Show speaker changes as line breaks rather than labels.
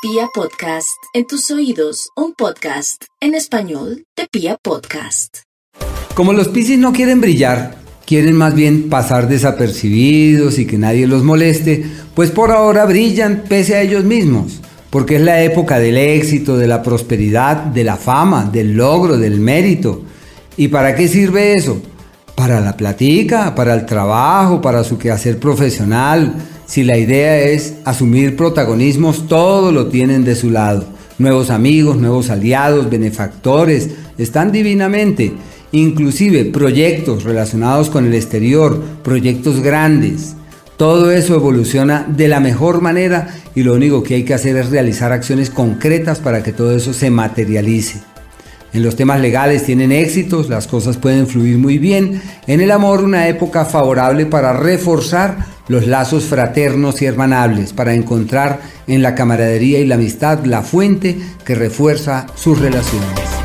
Pia Podcast, en tus oídos, un podcast en español de Pia Podcast.
Como los Piscis no quieren brillar, quieren más bien pasar desapercibidos y que nadie los moleste, pues por ahora brillan pese a ellos mismos, porque es la época del éxito, de la prosperidad, de la fama, del logro, del mérito. ¿Y para qué sirve eso? Para la platica, para el trabajo, para su quehacer profesional, si la idea es asumir protagonismos, todo lo tienen de su lado. Nuevos amigos, nuevos aliados, benefactores, están divinamente. Inclusive proyectos relacionados con el exterior, proyectos grandes. Todo eso evoluciona de la mejor manera y lo único que hay que hacer es realizar acciones concretas para que todo eso se materialice. En los temas legales tienen éxitos, las cosas pueden fluir muy bien. En el amor una época favorable para reforzar los lazos fraternos y hermanables, para encontrar en la camaradería y la amistad la fuente que refuerza sus relaciones.